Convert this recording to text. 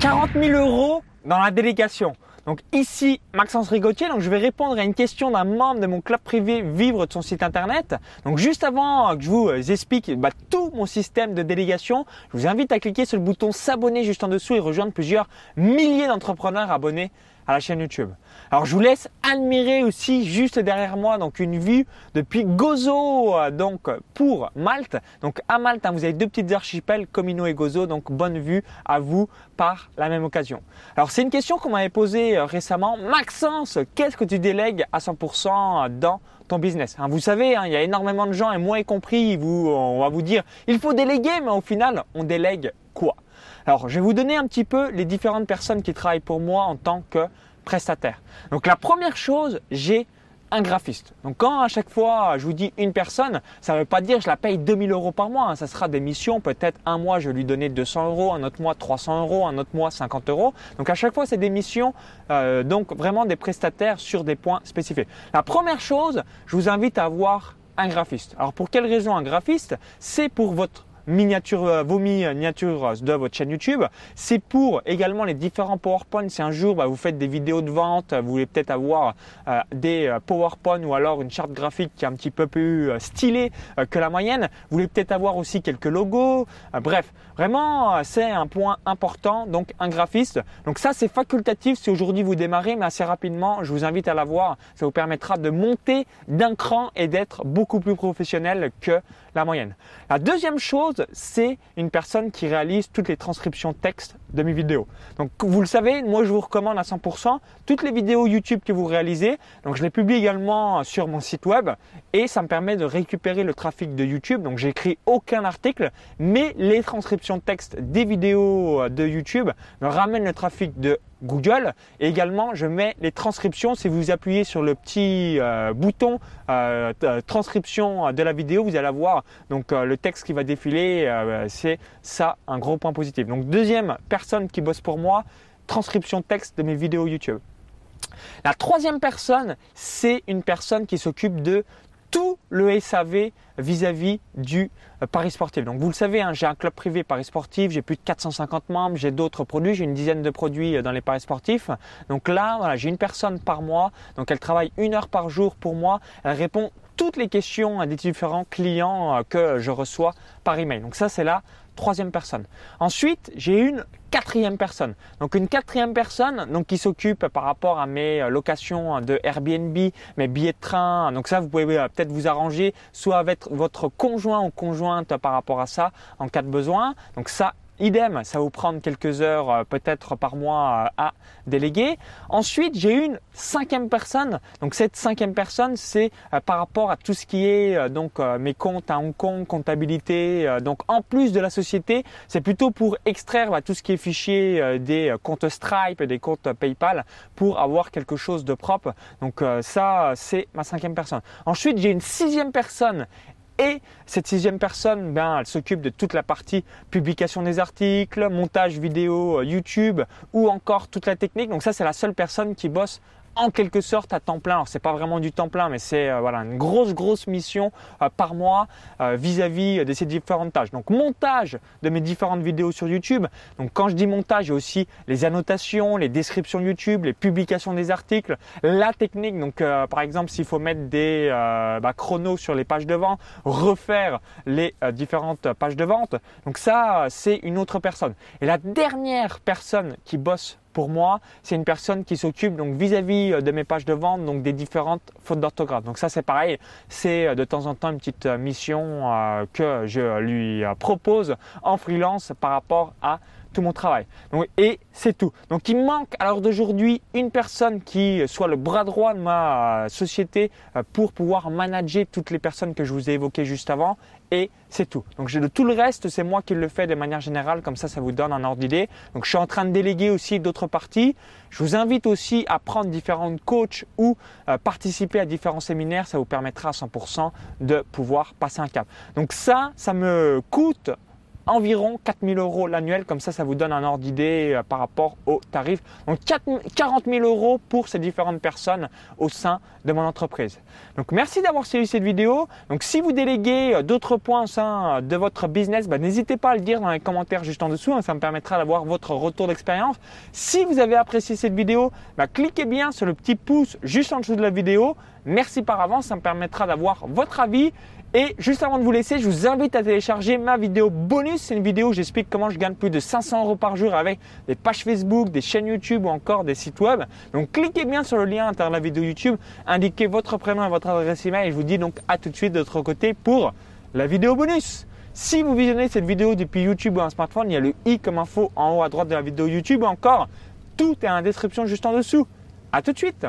40 000 euros dans la délégation. Donc ici, Maxence Rigotier, donc je vais répondre à une question d'un membre de mon club privé Vivre de son site internet. Donc juste avant que je vous explique bah, tout mon système de délégation, je vous invite à cliquer sur le bouton s'abonner juste en dessous et rejoindre plusieurs milliers d'entrepreneurs abonnés à la chaîne YouTube. Alors je vous laisse admirer aussi juste derrière moi donc une vue depuis Gozo euh, donc pour Malte. Donc à Malte hein, vous avez deux petites archipels Comino et Gozo donc bonne vue à vous par la même occasion. Alors c'est une question qu'on m'avait posée euh, récemment. Maxence, qu'est-ce que tu délègues à 100% dans ton business? Hein, vous savez, hein, il y a énormément de gens, et moi y compris, vous, on va vous dire, il faut déléguer, mais au final, on délègue Alors, je vais vous donner un petit peu les différentes personnes qui travaillent pour moi en tant que prestataire. Donc, la première chose, j'ai un graphiste. Donc quand à chaque fois je vous dis une personne, ça ne veut pas dire je la paye 2000 euros par mois. Hein. Ça sera des missions, peut-être un mois je vais lui donner 200 euros, un autre mois 300 euros, un autre mois 50 euros. Donc à chaque fois c'est des missions, euh, donc vraiment des prestataires sur des points spécifiques. La première chose, je vous invite à avoir un graphiste. Alors pour quelle raison un graphiste? C'est pour votre miniature, euh, vos miniatures de votre chaîne YouTube. C'est pour également les différents PowerPoint. Si un jour bah, vous faites des vidéos de vente, vous voulez peut-être avoir euh, des euh, PowerPoint ou alors une charte graphique qui est un petit peu plus stylée que la moyenne. Vous voulez peut-être avoir aussi quelques logos. bref, vraiment c'est un point important. Donc un graphiste. Donc ça c'est facultatif si aujourd'hui vous démarrez, mais assez rapidement je vous invite à l'avoir. Ça vous permettra de monter d'un cran et d'être beaucoup plus professionnel que la moyenne. La deuxième chose c'est une personne qui réalise toutes les transcriptions texte de mes vidéos. Donc, vous le savez, moi, je vous recommande à 100% toutes les vidéos YouTube que vous réalisez. Donc, je les publie également sur mon site web et ça me permet de récupérer le trafic de YouTube. Donc, j'écris aucun article, mais les transcriptions texte des vidéos de YouTube me ramènent le trafic de Google. Et également, je mets les transcriptions. Si vous appuyez sur le petit euh, bouton euh, transcription de la vidéo, vous allez avoir donc euh, le texte qui va défiler. c'est ça un gros point positif. Donc deuxième personne qui bosse pour moi, transcription texte de mes vidéos YouTube. La troisième personne, c'est une personne qui s'occupe de tout le SAV vis-à-vis du euh, Paris sportif. Donc vous le savez, hein, j'ai un club privé Paris sportif, j'ai plus de 450 membres, j'ai d'autres produits, j'ai une dizaine de produits euh, dans les paris sportifs. Donc là, j'ai une personne par mois, donc elle travaille une heure par jour pour moi, elle répond toutes les questions des différents clients euh, que je reçois par email. Donc ça, c'est la troisième personne. Ensuite, j'ai une quatrième personne. Donc une quatrième personne donc qui s'occupe par rapport à mes euh, locations de Airbnb, mes billets de train. Donc ça, vous pouvez euh, peut-être vous arranger soit avec votre conjoint ou conjointe par rapport à ça en cas de besoin. Donc ça, Idem, ça va vous prendre quelques heures euh, peut-être par mois euh, à déléguer. Ensuite, j'ai une cinquième personne. Donc cette cinquième personne, c'est euh, par rapport à tout ce qui est donc mes comptes à Hong Kong, comptabilité. donc en plus de la société, c'est plutôt pour extraire bah, tout ce qui est fichier des comptes Stripe, des comptes PayPal, pour avoir quelque chose de propre. Donc ça, c'est ma cinquième personne. Ensuite, j'ai une sixième personne et cette sixième personne, ben, elle s'occupe de toute la partie publication des articles, montage vidéo euh, YouTube ou encore toute la technique. Donc ça, c'est la seule personne qui bosse en quelque sorte à temps plein. Alors c'est pas vraiment du temps plein, mais c'est euh, voilà une grosse grosse mission euh, par mois euh, vis-à-vis de ces différentes tâches. Donc montage de mes différentes vidéos sur YouTube. Donc quand je dis montage, il y a aussi les annotations, les descriptions YouTube, les publications des articles, la technique. Donc par exemple s'il faut mettre des bah, chronos sur les pages de vente, refaire les différentes pages de vente. Donc ça c'est une autre personne. Et la dernière personne qui bosse pour moi, c'est une personne qui s'occupe donc vis-à-vis euh, de mes pages de vente, donc des différentes fautes d'orthographe. Donc ça c'est pareil, c'est euh, de temps en temps une petite euh, mission que je lui propose en freelance par rapport à mon travail. Donc, et c'est tout. Donc il manque à l'heure d'aujourd'hui une personne qui soit le bras droit de ma euh, société euh, pour pouvoir manager toutes les personnes que je vous ai évoquées juste avant. Et c'est tout. Donc de tout le reste, c'est moi qui le fais de manière générale, comme ça ça vous donne un ordre d'idée. Donc je suis en train de déléguer aussi d'autres parties. Je vous invite aussi à prendre différentes coachs ou euh, participer à différents séminaires, ça vous permettra à 100% de pouvoir passer un cap. Donc ça, ça me coûte environ 4000 euros l'annuel. Comme ça, ça vous donne un ordre d'idée euh, par rapport au tarif. Donc 40 000 euros pour ces différentes personnes au sein de mon entreprise. Donc merci d'avoir suivi cette vidéo. Donc si vous déléguez euh, d'autres points au sein de votre business, bah, n'hésitez pas à le dire dans les commentaires juste en dessous. Hein. ça me permettra d'avoir votre retour d'expérience. Si vous avez apprécié cette vidéo, bah, cliquez bien sur le petit pouce juste en dessous de la vidéo. Merci par avance, ça me permettra d'avoir votre avis. Et juste avant de vous laisser, je vous invite à télécharger ma vidéo bonus. C'est une vidéo où j'explique comment je gagne plus de 500 euros par jour avec des pages Facebook, des chaînes YouTube ou encore des sites web. Donc cliquez bien sur le lien à l'intérieur de la vidéo YouTube, indiquez votre prénom et votre adresse email et je vous dis donc à tout de suite de l'autre côté pour la vidéo bonus. Si vous visionnez cette vidéo depuis YouTube ou un smartphone, il y a le i comme info en haut à droite de la vidéo YouTube ou encore tout est en description juste en dessous. À tout de suite